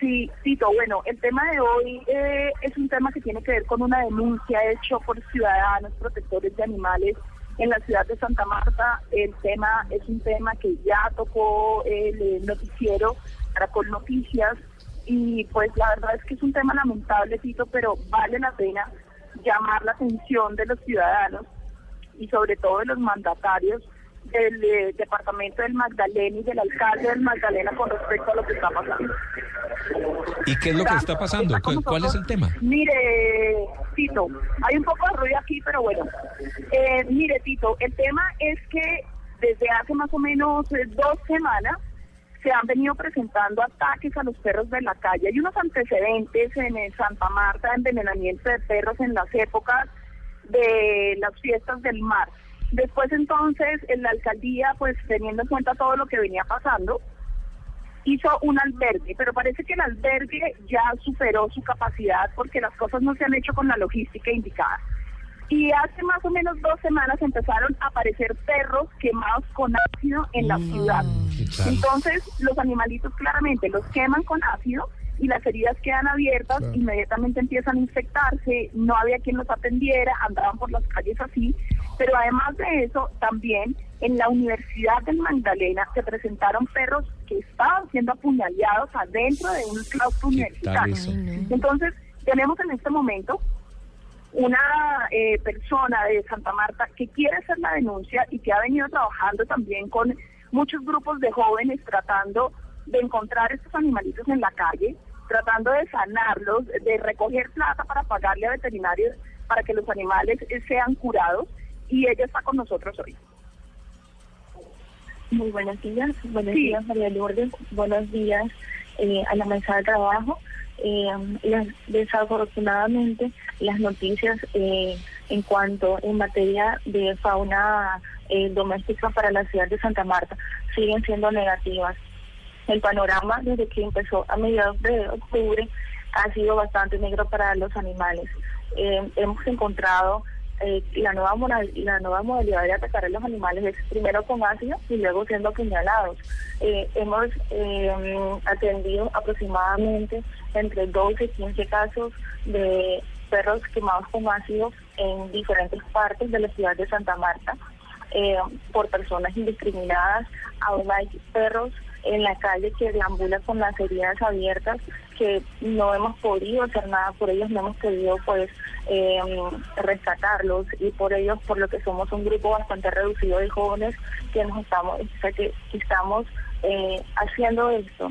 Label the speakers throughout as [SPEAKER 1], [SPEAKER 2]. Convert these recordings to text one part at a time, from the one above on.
[SPEAKER 1] Sí, Tito, bueno, el tema de hoy eh, es un tema que tiene que ver con una denuncia hecho por ciudadanos protectores de animales en la ciudad de Santa Marta. El tema es un tema que ya tocó el noticiero Caracol Noticias y pues la verdad es que es un tema lamentable, Tito, pero vale la pena llamar la atención de los ciudadanos y sobre todo de los mandatarios del eh, departamento del Magdalena y del alcalde del Magdalena con respecto a lo que está pasando.
[SPEAKER 2] ¿Y qué es lo que está pasando? ¿Cuál, es el tema?
[SPEAKER 1] Mire, Tito, hay un poco de ruido aquí, pero bueno. Eh, mire, Tito, el tema es que desde hace más o menos eh, dos semanas se han venido presentando ataques a los perros de la calle. Hay unos antecedentes en Santa Marta envenenamiento de perros en las épocas de las fiestas del mar. Después entonces en la alcaldía, pues teniendo en cuenta todo lo que venía pasando, hizo un albergue, pero parece que el albergue ya superó su capacidad porque las cosas no se han hecho con la logística indicada. Y hace más o menos dos semanas empezaron a aparecer perros quemados con ácido en la mm, ciudad. Entonces, los animalitos claramente los queman con ácido y las heridas quedan abiertas, inmediatamente empiezan a infectarse, no había quien los atendiera, andaban por las calles así. Pero además de eso, también en la Universidad del Magdalena se presentaron perros que estaban siendo apuñaleados adentro de un claustro universitario. Entonces, tenemos en este momento una eh, persona de Santa Marta que quiere hacer la denuncia y que ha venido trabajando también con muchos grupos de jóvenes tratando de encontrar estos animalitos en la calle, tratando de sanarlos, de recoger plata para pagarle a veterinarios para que los animales eh, sean curados y ella está con nosotros hoy.
[SPEAKER 3] Muy buenos días, buenos días María Lourdes, buenos días eh, a la mesa de trabajo eh, desafortunadamente las noticias eh, en cuanto en materia de fauna eh, doméstica para la ciudad de Santa Marta siguen siendo negativas. El panorama desde que empezó a mediados de octubre ha sido bastante negro para los animales. Eh, hemos encontrado eh, la nueva la nueva modalidad de atacar a los animales es primero con ácido y luego siendo apuñalados. Eh, hemos eh, atendido aproximadamente entre 12 y 15 casos de perros quemados con ácido en diferentes partes de la ciudad de Santa Marta por personas indiscriminadas. Aún hay perros en la calle que deambula con las heridas abiertas, que no hemos podido hacer nada por ellos, no hemos podido pues eh, rescatarlos y por ellos, por lo que somos un grupo bastante reducido de jóvenes que nos estamos, que estamos eh, haciendo esto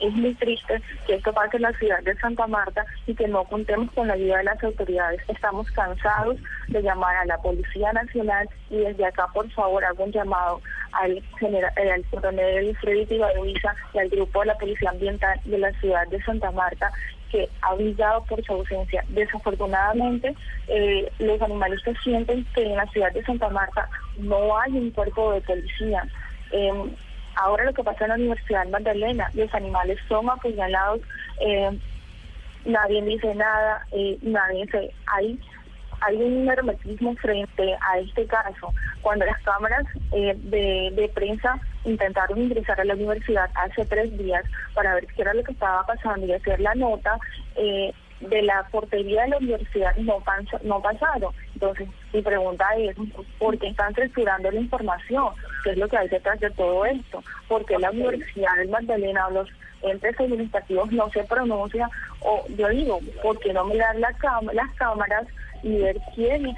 [SPEAKER 3] es muy triste que esto pase en la ciudad de Santa Marta y que no contemos con la ayuda de las autoridades. Estamos cansados de llamar a la Policía Nacional y desde acá, por favor, hago un llamado al, general, eh, al coronel Freddy Tibaruiza y al grupo de la Policía Ambiental de la ciudad de Santa Marta que ha brillado por su ausencia. Desafortunadamente, eh, los animalistas sienten que en la ciudad de Santa Marta no hay un cuerpo de policía. Em, Ahora lo que pasa en la Universidad Magdalena, los animales son apuñalados, eh, nadie dice nada, eh, nadie se... Hay, hay un hermetismo frente a este caso. Cuando las cámaras eh, de, de, prensa intentaron ingresar a la universidad hace tres días para ver qué era lo que estaba pasando y hacer la nota, eh, de la portería de la universidad no, no pasaron. Entonces, mi pregunta es, ¿por qué están censurando la información? ¿Qué es lo que hay detrás de todo esto? ¿Por qué la Universidad de Magdalena o los entes administrativos no se pronuncian? O yo digo, ¿por qué no mirar la las cámaras y ver quién,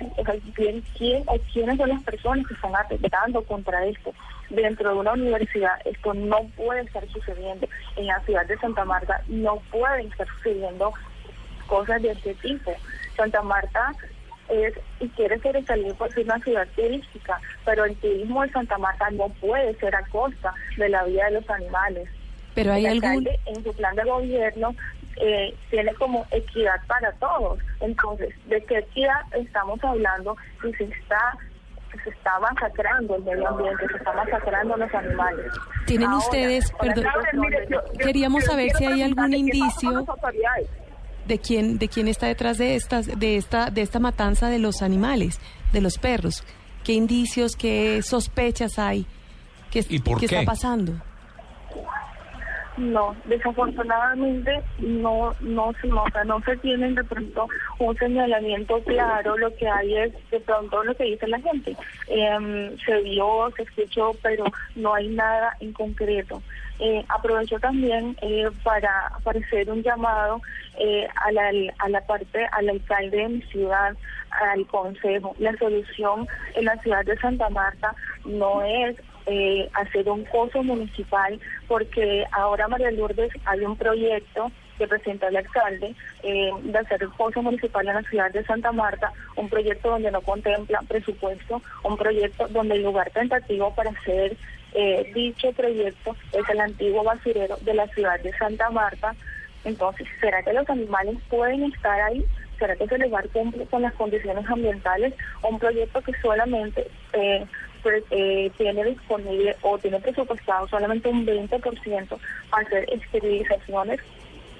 [SPEAKER 3] quién, quién o quiénes son las personas que están atentando contra esto? Dentro de una universidad esto no puede estar sucediendo. En la ciudad de Santa Marta no puede estar sucediendo cosas de este tipo. Santa Marta es y quiere ser salir por ser una ciudad turística, pero el turismo de Santa Marta no puede ser a costa de la vida de los animales.
[SPEAKER 4] Pero hay
[SPEAKER 3] el
[SPEAKER 4] algún...
[SPEAKER 3] en su plan de gobierno eh, tiene como equidad para todos. Entonces, ¿de qué equidad estamos hablando si se está se está masacrando el medio ambiente, se está masacrando los animales.
[SPEAKER 4] ¿Tienen ustedes, perdón, queríamos saber si hay algún indicio de quién de quién está detrás de estas de esta de esta matanza de los animales, de los perros? ¿Qué indicios, qué sospechas hay? ¿Qué,
[SPEAKER 2] ¿Y por
[SPEAKER 4] qué, está pasando?
[SPEAKER 3] No, desafortunadamente no, no, no, o sea, no se tienen de pronto un señalamiento claro, lo que hay es de pronto lo que dice la gente. Eh, se vio, se escuchó, pero no hay nada en concreto. Eh, aprovecho también eh, para, hacer un llamado eh, a, la, a la parte, al alcalde de mi ciudad, al consejo. La solución en la ciudad de Santa Marta no es eh, hacer un coso municipal, porque ahora María Lourdes hay un proyecto que presenta el alcalde eh, de hacer el coso municipal en la ciudad de Santa Marta, un proyecto donde no contempla presupuesto, un proyecto donde el lugar tentativo para hacer eh, dicho proyecto es el antiguo basurero de la ciudad de Santa Marta. Entonces, ¿será que los animales pueden estar ahí? ¿Será que ese lugar cumple con las condiciones ambientales? Un proyecto que solamente eh, eh, tiene disponible o tiene presupuestado solamente un 20% para hacer esterilizaciones.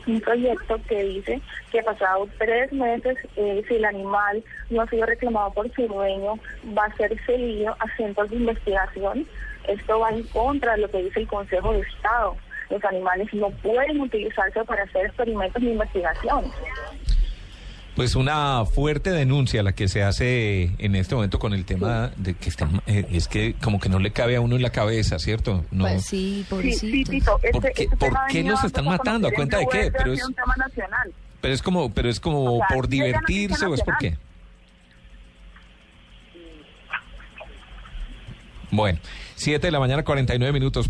[SPEAKER 3] Un proyecto que dice que pasado tres meses, eh, si el animal no ha sido reclamado por su dueño, va a ser seguido a centros de investigación. Esto va en contra de lo que dice el Consejo de Estado. Los animales no pueden utilizarse para hacer experimentos ni investigaciones.
[SPEAKER 2] Pues una fuerte denuncia la que se hace en este momento con el tema de que están, eh, es que como que no le cabe a uno en la cabeza, ¿cierto? No.
[SPEAKER 4] Pues sí, pobrecito.
[SPEAKER 2] ¿Por qué, este ¿por qué los están matando? ¿A cuenta de qué? Pero es, pero es como, pero es como por divertirse o es por qué. Bueno, 7 de la mañana, 49 minutos.